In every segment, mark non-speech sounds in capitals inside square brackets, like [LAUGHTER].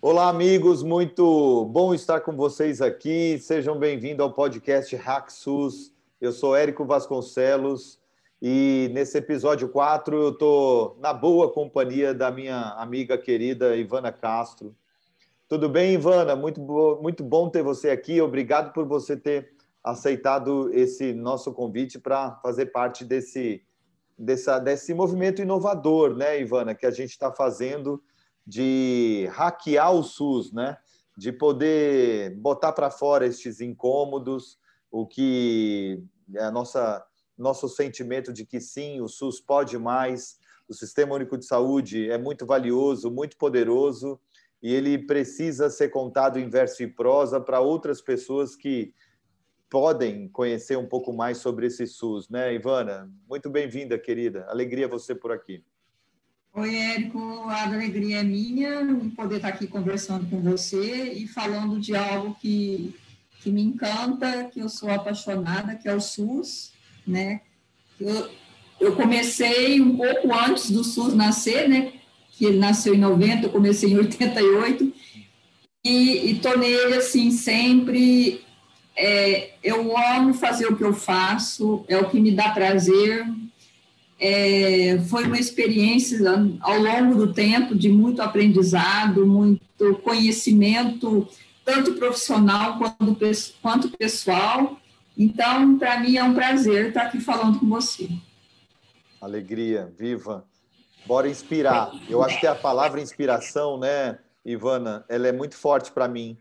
Olá, amigos, muito bom estar com vocês aqui. Sejam bem-vindos ao podcast Hack SUS. Eu sou Érico Vasconcelos e nesse episódio 4 eu estou na boa companhia da minha amiga querida Ivana Castro. Tudo bem, Ivana? Muito, bo muito bom ter você aqui. Obrigado por você ter aceitado esse nosso convite para fazer parte desse, dessa, desse movimento inovador, né, Ivana, que a gente está fazendo de hackear o SUS, né? De poder botar para fora estes incômodos, o que é a nossa nosso sentimento de que sim, o SUS pode mais, o Sistema Único de Saúde é muito valioso, muito poderoso e ele precisa ser contado em verso e prosa para outras pessoas que podem conhecer um pouco mais sobre esse SUS, né, Ivana? Muito bem-vinda, querida. Alegria você por aqui. Oi, Érico, a alegria é minha poder estar aqui conversando com você e falando de algo que, que me encanta, que eu sou apaixonada, que é o SUS, né? Eu, eu comecei um pouco antes do SUS nascer, né? Que ele nasceu em 90, eu comecei em 88, e, e tornei ele, assim, sempre... É, eu amo fazer o que eu faço, é o que me dá prazer, é, foi uma experiência ao longo do tempo de muito aprendizado, muito conhecimento, tanto profissional quanto, quanto pessoal. Então, para mim é um prazer estar aqui falando com você. Alegria, viva. Bora inspirar. Eu acho que a palavra inspiração, né, Ivana, ela é muito forte para mim.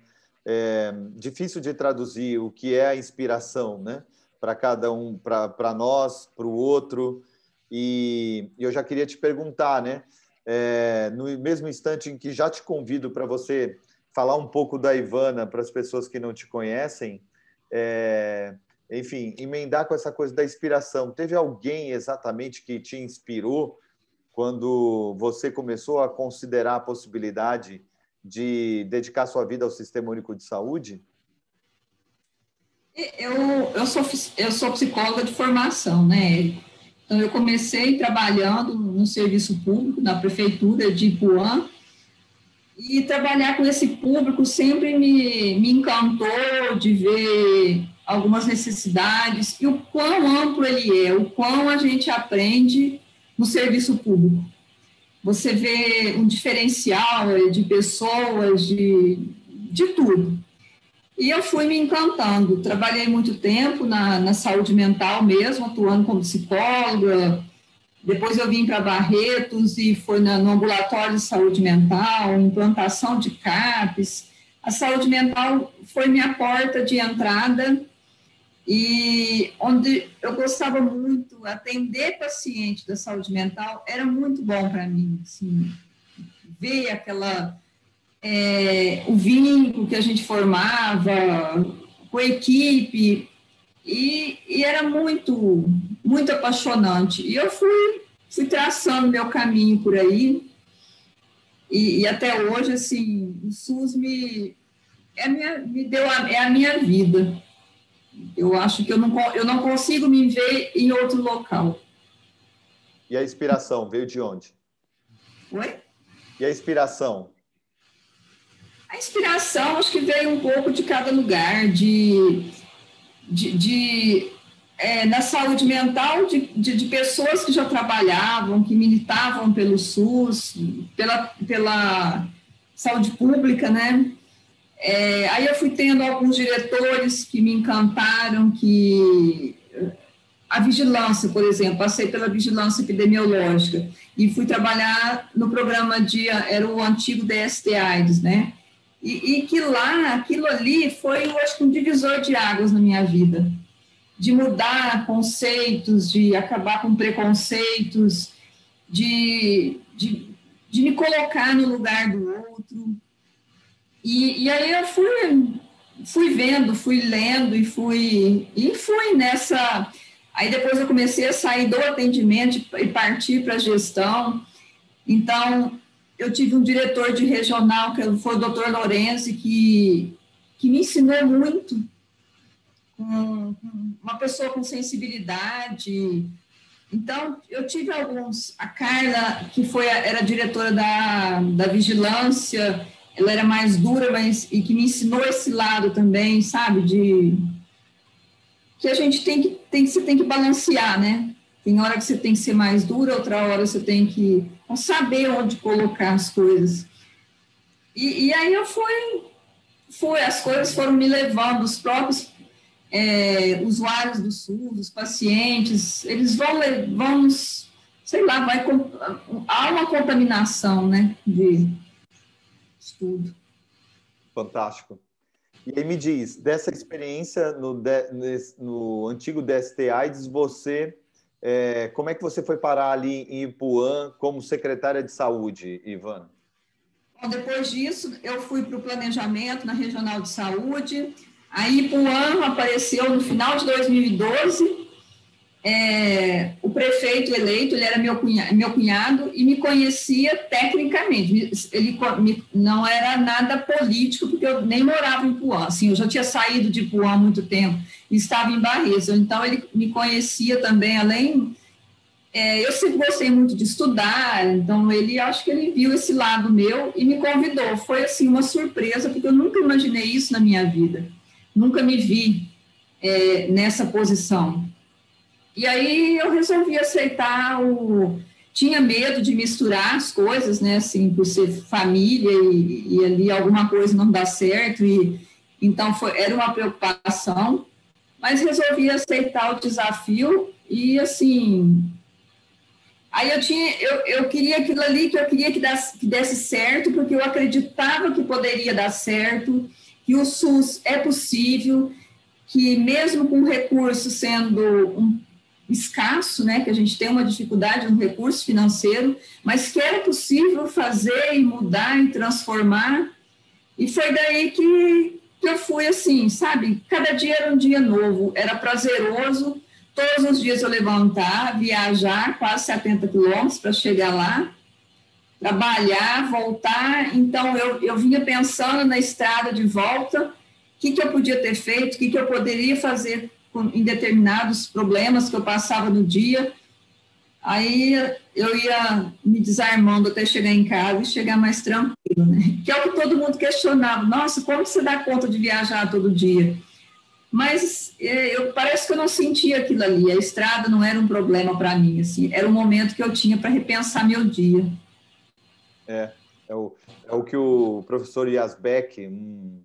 É difícil de traduzir o que é a inspiração, né? Para cada um, para nós, para o outro. E eu já queria te perguntar, né? É, no mesmo instante em que já te convido para você falar um pouco da Ivana para as pessoas que não te conhecem, é, enfim, emendar com essa coisa da inspiração. Teve alguém exatamente que te inspirou quando você começou a considerar a possibilidade de dedicar sua vida ao Sistema Único de Saúde? Eu, eu, sou, eu sou psicóloga de formação, né? Então, eu comecei trabalhando no serviço público, na prefeitura de Ipuã, e trabalhar com esse público sempre me, me encantou de ver algumas necessidades e o quão amplo ele é, o quão a gente aprende no serviço público. Você vê um diferencial de pessoas, de, de tudo. E eu fui me encantando. Trabalhei muito tempo na, na saúde mental mesmo, atuando como psicóloga. Depois eu vim para Barretos e foi na, no ambulatório de saúde mental, implantação de CAPES. A saúde mental foi minha porta de entrada e onde eu gostava muito, atender paciente da saúde mental era muito bom para mim, assim, ver aquela é, o vínculo que a gente formava com a equipe, e, e, era muito, muito apaixonante. E eu fui, fui traçando meu caminho por aí, e, e até hoje, assim, o SUS me, é minha, me deu a, é a minha vida. Eu acho que eu não, eu não consigo me ver em outro local. E a inspiração veio de onde? Oi? E a inspiração a inspiração, acho que veio um pouco de cada lugar, de, de, de é, na saúde mental de, de, de, pessoas que já trabalhavam, que militavam pelo SUS, pela, pela saúde pública, né? É, aí eu fui tendo alguns diretores que me encantaram, que a vigilância, por exemplo, passei pela vigilância epidemiológica e fui trabalhar no programa de, era o antigo DST AIDS, né? E, e, que lá, aquilo ali foi, eu acho que um divisor de águas na minha vida, de mudar conceitos, de acabar com preconceitos, de, de, de me colocar no lugar do outro. E, e aí eu fui, fui vendo, fui lendo e fui, e fui nessa. Aí depois eu comecei a sair do atendimento e partir para a gestão. Então, eu tive um diretor de regional, que foi o doutor Lorenzi, que, que me ensinou muito, com, uma pessoa com sensibilidade. Então, eu tive alguns. A Carla, que foi era diretora da, da vigilância, ela era mais dura, mas e que me ensinou esse lado também, sabe, de que a gente tem que tem você tem que balancear, né? Tem hora que você tem que ser mais dura, outra hora você tem que saber onde colocar as coisas. E, e aí eu fui, fui, as coisas foram me levando, os próprios é, usuários do SUS, os pacientes, eles vão, vão sei lá, vai, há uma contaminação, né, de estudo. Fantástico. E aí me diz, dessa experiência no, no antigo DST AIDS, você, é, como é que você foi parar ali em Ipuã como secretária de saúde, Ivana? Bom, depois disso, eu fui para o planejamento na Regional de Saúde, aí Ipuã apareceu no final de 2012, é, o prefeito eleito, ele era meu cunhado, meu cunhado e me conhecia tecnicamente. Ele me, não era nada político, porque eu nem morava em Puã. Assim, eu já tinha saído de Puã há muito tempo e estava em Barretos. Então, ele me conhecia também, além. É, eu sempre gostei muito de estudar, então ele acho que ele viu esse lado meu e me convidou. Foi assim uma surpresa, porque eu nunca imaginei isso na minha vida. Nunca me vi é, nessa posição. E aí eu resolvi aceitar o. Tinha medo de misturar as coisas, né? Assim, por ser família e, e ali alguma coisa não dá certo. E, então foi, era uma preocupação, mas resolvi aceitar o desafio e assim. Aí eu tinha, eu, eu queria aquilo ali que eu queria que desse, que desse certo, porque eu acreditava que poderia dar certo, que o SUS é possível, que mesmo com recursos sendo um escasso, né, que a gente tem uma dificuldade no recurso financeiro, mas que era possível fazer e mudar e transformar. E foi daí que, que eu fui assim, sabe? Cada dia era um dia novo, era prazeroso. Todos os dias eu levantar, viajar quase 70 quilômetros para chegar lá, trabalhar, voltar. Então eu, eu vinha pensando na estrada de volta, o que, que eu podia ter feito, o que, que eu poderia fazer em determinados problemas que eu passava no dia. Aí eu ia me desarmando até chegar em casa e chegar mais tranquilo, né? Que é o que todo mundo questionava. Nossa, como você dá conta de viajar todo dia? Mas é, eu parece que eu não sentia aquilo ali. A estrada não era um problema para mim, assim. Era um momento que eu tinha para repensar meu dia. É, é o, é o que o professor Yasbeck, um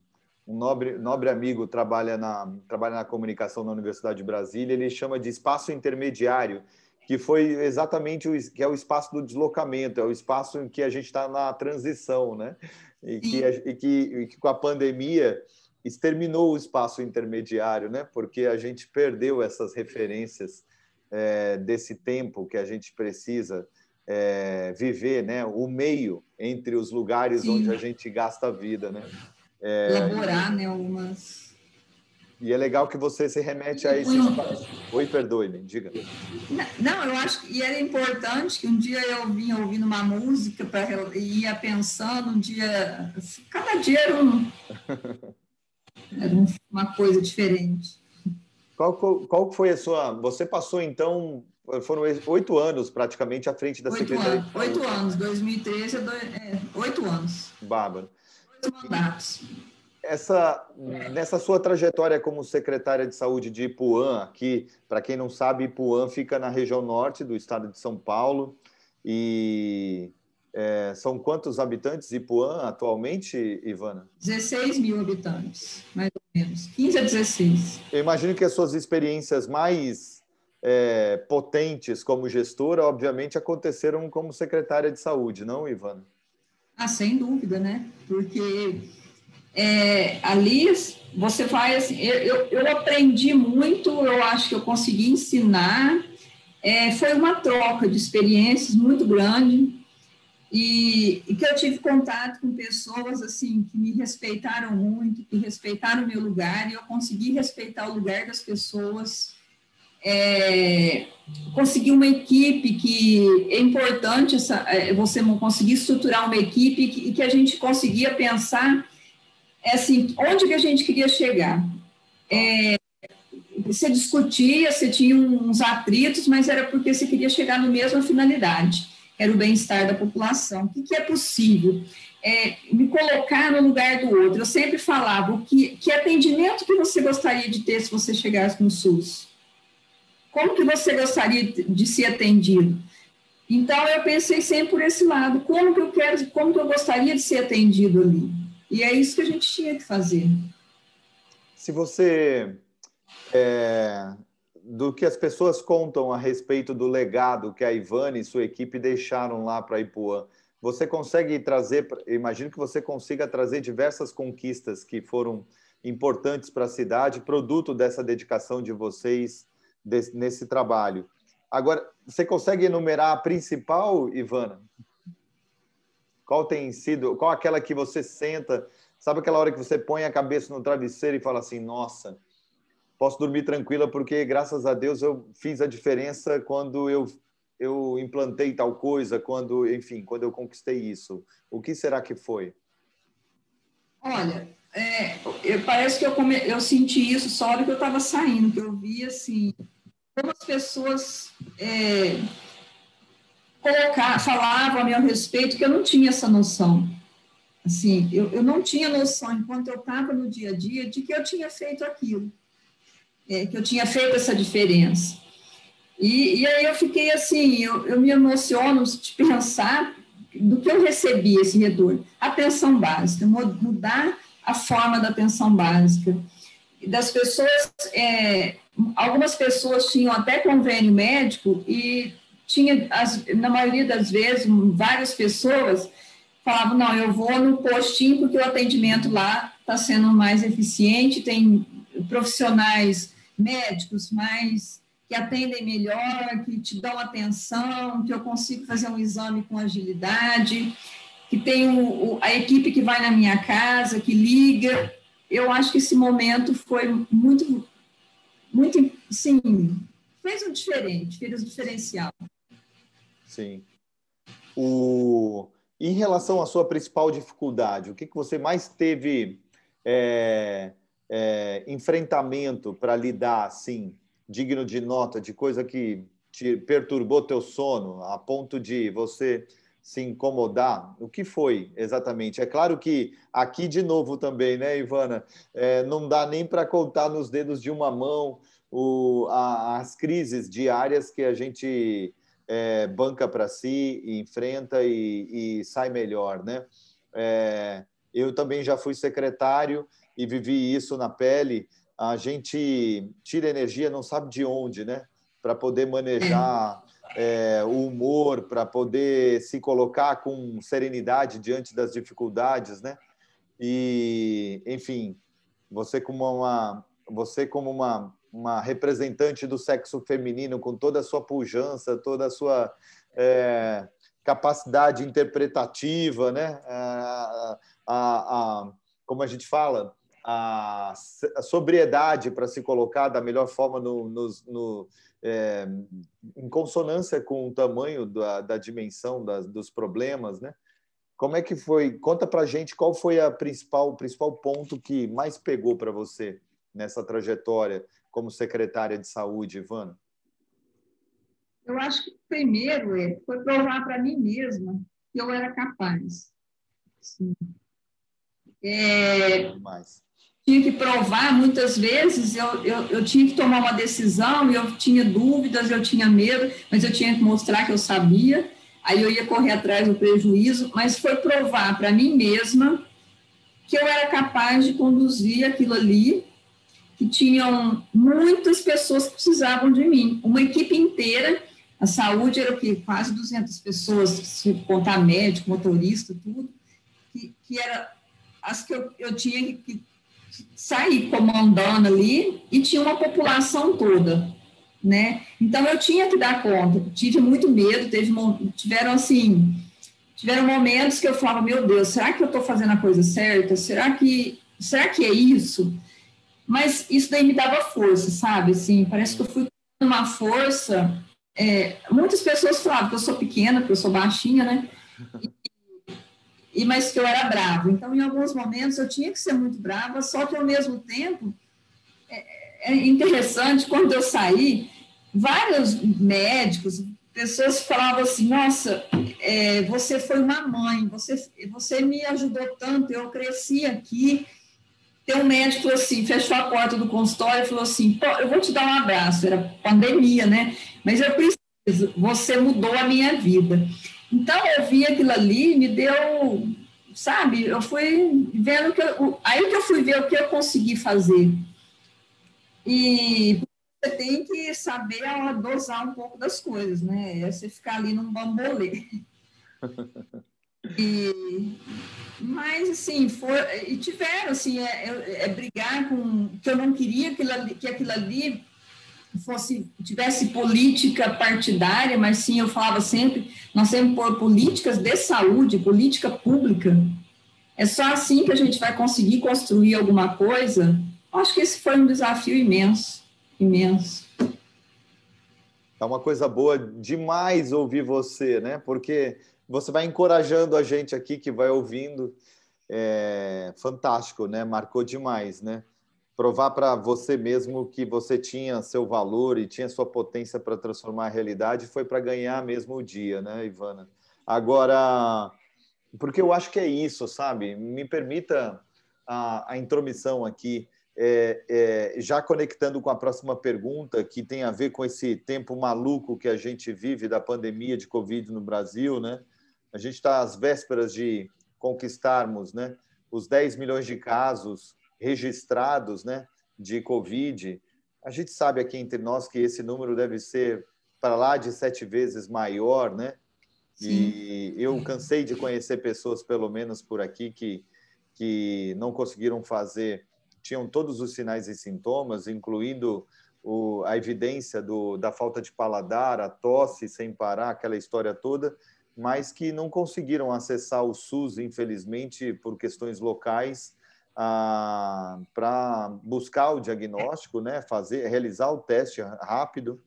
um nobre, nobre amigo trabalha na, trabalha na comunicação na Universidade de Brasília, ele chama de espaço intermediário, que foi exatamente o que é o espaço do deslocamento, é o espaço em que a gente está na transição, né? E que, e que, e que com a pandemia exterminou o espaço intermediário, né? Porque a gente perdeu essas referências é, desse tempo que a gente precisa é, viver, né? O meio entre os lugares Sim. onde a gente gasta a vida, né? É, elaborar né, algumas. E é legal que você se remete a esse espaço. Oi, perdoe-me, diga. Não, eu acho que era importante que um dia eu vinha ouvindo uma música para ia pensando, um dia. Cada dia era, um, [LAUGHS] era uma coisa diferente. Qual, qual foi a sua. Você passou, então, foram oito anos praticamente à frente da oito Secretaria. Anos, oito anos, 2013 é, oito anos. Bárbaro mandatos. Essa, nessa sua trajetória como secretária de saúde de Ipuã, aqui, para quem não sabe, Ipuã fica na região norte do estado de São Paulo. E é, são quantos habitantes Ipuã atualmente, Ivana? 16 mil habitantes, mais ou menos. 15 a 16. Eu imagino que as suas experiências mais é, potentes como gestora, obviamente, aconteceram como secretária de saúde, não, Ivana? Ah, sem dúvida, né? Porque é, ali você vai assim, eu, eu aprendi muito, eu acho que eu consegui ensinar. É, foi uma troca de experiências muito grande e, e, que eu tive contato com pessoas assim que me respeitaram muito, que respeitaram o meu lugar e eu consegui respeitar o lugar das pessoas é, conseguir uma equipe que é importante essa, é, você conseguir estruturar uma equipe e que, que, a gente conseguia pensar é assim, onde que a gente queria chegar. É, você discutia, você tinha uns atritos, mas era porque você queria chegar na mesma finalidade, era o bem-estar da população. O que, que é possível? é, me colocar no lugar do outro. Eu sempre falava, que, que atendimento que você gostaria de ter se você chegasse no SUS? Como que você gostaria de ser atendido? Então, eu pensei sempre por esse lado, como que eu quero, como que eu gostaria de ser atendido ali? E é isso que a gente tinha que fazer. Se você, é, do que as pessoas contam a respeito do legado que a Ivane e sua equipe deixaram lá para Ipuã, você consegue trazer, imagino que você consiga trazer diversas conquistas que foram importantes para a cidade, produto dessa dedicação de vocês desse, nesse trabalho. Agora, você consegue enumerar a principal, Ivana? Qual tem sido, qual aquela que você senta, sabe aquela hora que você põe a cabeça no travesseiro e fala assim, nossa, posso dormir tranquila porque graças a Deus eu fiz a diferença quando eu eu implantei tal coisa, quando, enfim, quando eu conquistei isso? O que será que foi? Olha, é, eu, parece que eu, come, eu senti isso só hora que eu estava saindo, que eu vi, assim, como as pessoas é, colocar, falavam a meu respeito, que eu não tinha essa noção. Assim, eu, eu não tinha noção, enquanto eu estava no dia a dia, de que eu tinha feito aquilo, é, que eu tinha feito essa diferença. E, e aí eu fiquei assim, eu, eu me emociono de pensar do que eu recebi esse retorno. A pensão básica, mudar a forma da pensão básica. Das pessoas, é, algumas pessoas tinham até convênio médico e tinha, as, na maioria das vezes, várias pessoas falavam, não, eu vou no postinho porque o atendimento lá está sendo mais eficiente, tem profissionais médicos mais que atendem melhor, que te dão atenção, que eu consigo fazer um exame com agilidade, que tem o, a equipe que vai na minha casa, que liga. Eu acho que esse momento foi muito, muito, sim, fez um diferente, fez um diferencial. Sim. O... Em relação à sua principal dificuldade, o que, que você mais teve é, é, enfrentamento para lidar, assim, digno de nota, de coisa que te perturbou teu sono a ponto de você se incomodar? O que foi exatamente? É claro que aqui de novo também, né, Ivana? É, não dá nem para contar nos dedos de uma mão o, a, as crises diárias que a gente é, banca para si, enfrenta e, e, sai melhor, né? É, eu também já fui secretário e vivi isso na pele a gente tira energia não sabe de onde, né? Para poder manejar é, o humor, para poder se colocar com serenidade diante das dificuldades, né? E, enfim, você como uma, você como uma, uma representante do sexo feminino, com toda a sua pujança, toda a sua é, capacidade interpretativa, né? A, a, a, como a gente fala, a, sobriedade para se colocar da melhor forma no, no, no é, em consonância com o tamanho da, da dimensão das, dos problemas, né? Como é que foi? Conta para gente qual foi a principal, o principal ponto que mais pegou para você nessa trajetória como secretária de saúde, Ivana? Eu acho que primeiro é, foi provar para mim mesma que eu era capaz. Sim. É, mais tinha que provar, muitas vezes eu, eu, eu, tinha que tomar uma decisão eu tinha dúvidas, eu tinha medo, mas eu tinha que mostrar que eu sabia, aí eu ia correr atrás do prejuízo, mas foi provar para mim mesma que eu era capaz de conduzir aquilo ali, que tinham muitas pessoas que precisavam de mim, uma equipe inteira, a saúde era o quê? Quase 200 pessoas, se contar médico, motorista, tudo, que, que era as que eu, eu tinha que sair comandando ali e tinha uma população toda, né? Então eu tinha que dar conta, tive muito medo, teve, tiveram assim, tiveram momentos que eu falava, meu Deus, será que eu estou fazendo a coisa certa? Será que, será que é isso? Mas isso daí me dava força, sabe? Assim, parece que eu fui com uma força. É, muitas pessoas falavam que eu sou pequena, que eu sou baixinha, né? E, e mas que eu era brava. Então, em alguns momentos, eu tinha que ser muito brava, só que, ao mesmo tempo, é, é interessante, quando eu saí, vários médicos, pessoas falavam assim, nossa, é, você foi uma mãe, você, você me ajudou tanto, eu cresci aqui. Tem um médico falou assim, fechou a porta do consultório e falou assim, eu vou te dar um abraço, era pandemia, né? Mas eu preciso, você mudou a minha vida. Então, eu vi aquilo ali, me deu, sabe, eu fui vendo que, eu, aí que eu fui ver o que eu consegui fazer. E você tem que saber dosar um pouco das coisas, né? É você ficar ali num bambolê. [LAUGHS] E, mas, assim, foi, e tiveram, assim, é, é, é, brigar com, que eu não queria que aquilo ali, que aquilo ali fosse, tivesse política partidária, mas sim, eu falava sempre, nós temos por políticas de saúde, política pública, é só assim que a gente vai conseguir construir alguma coisa. Acho que esse foi um desafio imenso imenso. É uma coisa boa demais ouvir você, né? Porque você vai encorajando a gente aqui que vai ouvindo. É fantástico, né? Marcou demais, né? Provar para você mesmo que você tinha seu valor e tinha sua potência para transformar a realidade foi para ganhar mesmo o dia, né, Ivana? Agora, porque eu acho que é isso, sabe? Me permita a, a intromissão aqui é, é, já conectando com a próxima pergunta, que tem a ver com esse tempo maluco que a gente vive da pandemia de Covid no Brasil, né? A gente está às vésperas de conquistarmos né, os 10 milhões de casos registrados né, de Covid. A gente sabe aqui entre nós que esse número deve ser para lá de sete vezes maior, né? Sim. E eu cansei de conhecer pessoas, pelo menos por aqui, que, que não conseguiram fazer tinham todos os sinais e sintomas, incluindo o, a evidência do, da falta de paladar, a tosse sem parar, aquela história toda, mas que não conseguiram acessar o SUS, infelizmente, por questões locais, ah, para buscar o diagnóstico, né, fazer, realizar o teste rápido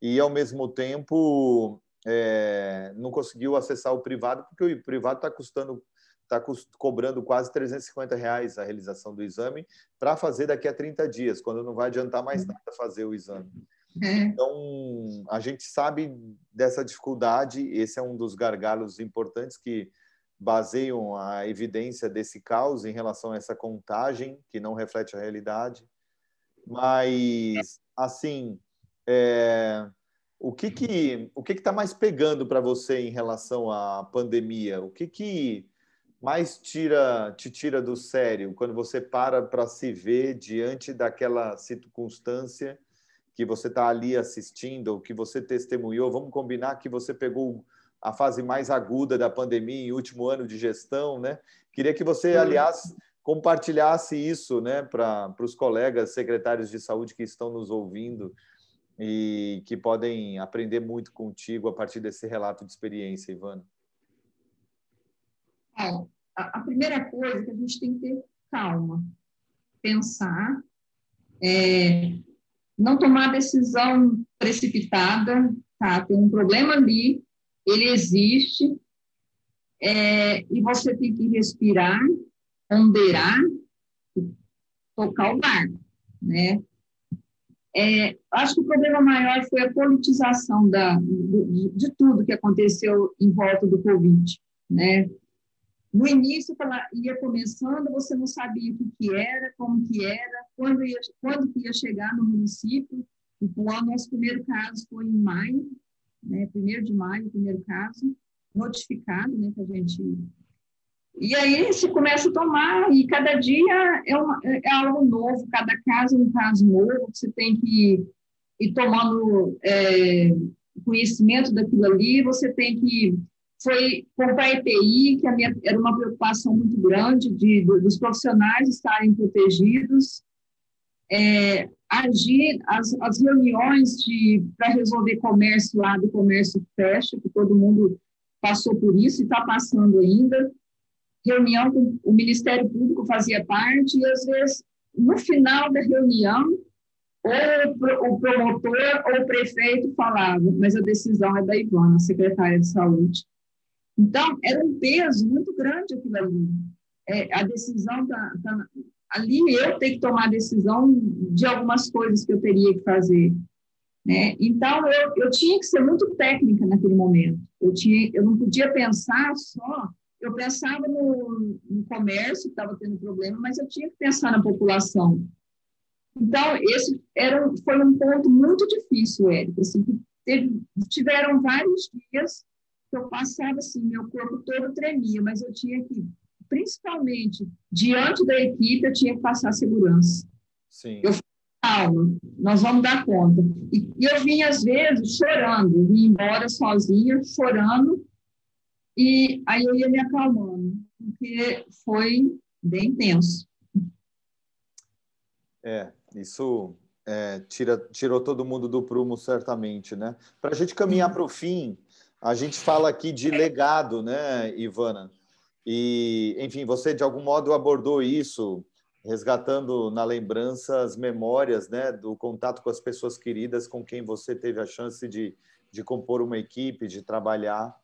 e, ao mesmo tempo, é, não conseguiu acessar o privado, porque o privado está custando está cobrando quase 350 reais a realização do exame para fazer daqui a 30 dias, quando não vai adiantar mais uhum. nada fazer o exame. É. Então, a gente sabe dessa dificuldade, esse é um dos gargalos importantes que baseiam a evidência desse caos em relação a essa contagem, que não reflete a realidade. Mas, assim, é, o que que o que está mais pegando para você em relação à pandemia? O que que mais tira, te tira do sério quando você para para se ver diante daquela circunstância que você está ali assistindo, ou que você testemunhou? Vamos combinar que você pegou a fase mais aguda da pandemia em último ano de gestão, né? Queria que você, aliás, compartilhasse isso, né, para os colegas secretários de saúde que estão nos ouvindo e que podem aprender muito contigo a partir desse relato de experiência, Ivana. É, a, primeira coisa é que a gente tem que ter calma, pensar, é, não tomar decisão precipitada, tá? Tem um problema ali, ele existe, é, e você tem que respirar, ponderar, tocar o barco, né? É, acho que o problema maior foi a politização da, de, de tudo que aconteceu em volta do Covid, né? No início, ia começando, você não sabia o que era, como que era, quando ia, quando ia chegar no município. E o nosso primeiro caso foi em maio, né, primeiro de maio, primeiro caso, notificado, né, que a gente... E aí se começa a tomar, e cada dia é, uma, é algo novo, cada caso é um caso novo, você tem que ir tomando é, conhecimento daquilo ali, você tem que foi comprar EPI, que minha, era uma preocupação muito grande de, dos profissionais estarem protegidos, é, agir, as, as reuniões para resolver comércio lá do comércio fecha, que todo mundo passou por isso e está passando ainda, reunião com o Ministério Público fazia parte, e às vezes, no final da reunião, ou o promotor ou o prefeito falava, mas a decisão é da Ivana, secretária de saúde. Então, era um peso muito grande aquilo ali. É, a decisão da, ali eu tenho que tomar decisão de algumas coisas que eu teria que fazer. Né? Então, eu, eu tinha que ser muito técnica naquele momento. Eu, tinha, eu não podia pensar só. Eu pensava no, no comércio, que estava tendo problema, mas eu tinha que pensar na população. Então, esse era, foi um ponto muito difícil, Érica. Assim, tiveram vários dias que eu passava assim, meu corpo todo tremia, mas eu tinha que, principalmente diante da equipe, eu tinha que passar segurança. Sim. Eu calma, nós vamos dar conta. E, e eu vinha, às vezes, chorando, vinha embora sozinha, chorando, e aí eu ia me acalmando, porque foi bem tenso. É, isso é, tira, tirou todo mundo do prumo, certamente, né? Para a gente caminhar para o fim, a gente fala aqui de legado, né, Ivana? E, enfim, você de algum modo abordou isso resgatando na lembrança as memórias né, do contato com as pessoas queridas com quem você teve a chance de, de compor uma equipe, de trabalhar.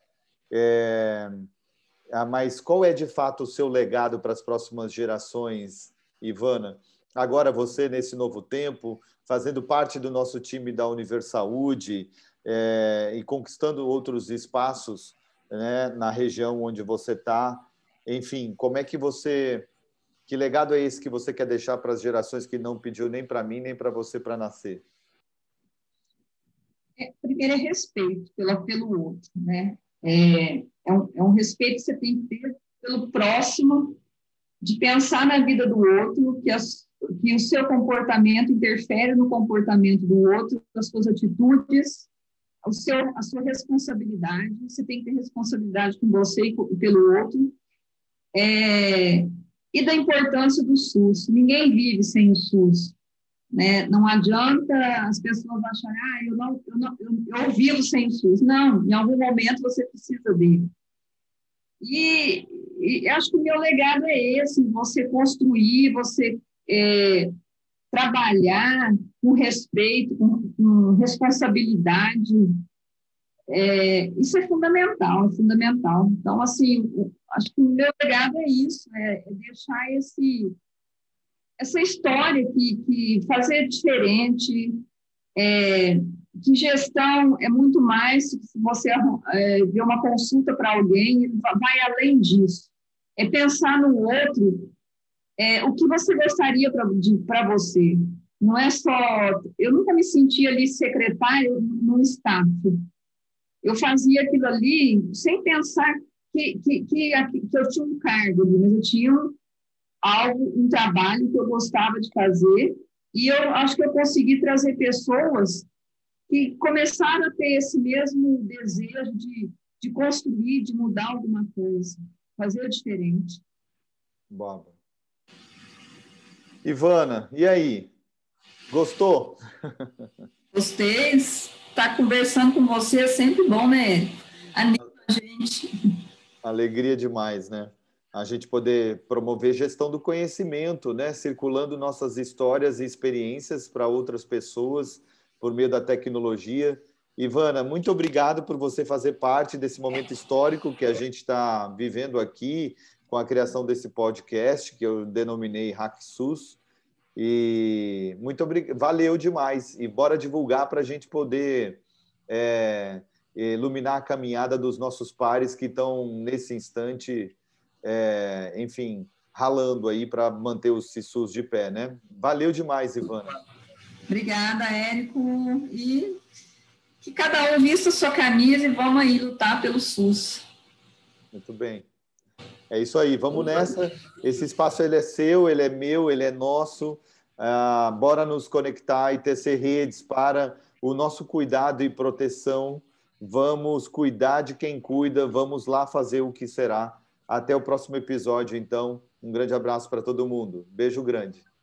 É, ah, mas qual é de fato o seu legado para as próximas gerações, Ivana? Agora você, nesse novo tempo, fazendo parte do nosso time da Universaúde é, e conquistando outros espaços né, na região onde você está. Enfim, como é que você que legado é esse que você quer deixar para as gerações que não pediu nem para mim, nem para você para nascer? É, primeiro é respeito pelo, pelo outro, né? É, é, um, é um respeito que você tem que ter pelo próximo, de pensar na vida do outro, que, as, que o seu comportamento interfere no comportamento do outro, as suas atitudes, o seu, a sua responsabilidade. Você tem que ter responsabilidade com você e pelo outro. É, e da importância do SUS. Ninguém vive sem o SUS. Né? Não adianta as pessoas acharem, ah, eu, não, eu, não, eu, eu vivo sem o SUS. Não, em algum momento você precisa dele. E, e acho que o meu legado é esse: você construir, você é, trabalhar com respeito, com, com responsabilidade, é, isso é fundamental, é fundamental. Então, assim, acho que o meu legado é isso, é, é deixar esse, essa história que, que fazer diferente, é, que gestão é muito mais se você é, ver uma consulta para alguém, vai além disso. É pensar no outro, é, o que você gostaria para você. Não é só. Eu nunca me senti ali secretário no staff eu fazia aquilo ali sem pensar que, que, que, que eu tinha um cargo ali, mas eu tinha algo, um trabalho que eu gostava de fazer, e eu acho que eu consegui trazer pessoas que começaram a ter esse mesmo desejo de, de construir, de mudar alguma coisa, fazer diferente. Bom. Ivana, e aí? Gostou? Gostei estar tá conversando com você é sempre bom, né? Anima a gente. Alegria demais, né? A gente poder promover gestão do conhecimento, né? Circulando nossas histórias e experiências para outras pessoas por meio da tecnologia. Ivana, muito obrigado por você fazer parte desse momento histórico que a gente está vivendo aqui com a criação desse podcast que eu denominei HackSUS. E muito obrigado, valeu demais. E bora divulgar para a gente poder é, iluminar a caminhada dos nossos pares que estão nesse instante, é, enfim, ralando aí para manter os CISUS de pé, né? Valeu demais, Ivana. Obrigada, Érico. E que cada um vista sua camisa e vamos aí lutar pelo SUS. Muito bem. É isso aí, vamos nessa. Esse espaço ele é seu, ele é meu, ele é nosso. Ah, bora nos conectar e tecer redes para o nosso cuidado e proteção. Vamos cuidar de quem cuida, vamos lá fazer o que será. Até o próximo episódio, então. Um grande abraço para todo mundo. Beijo grande.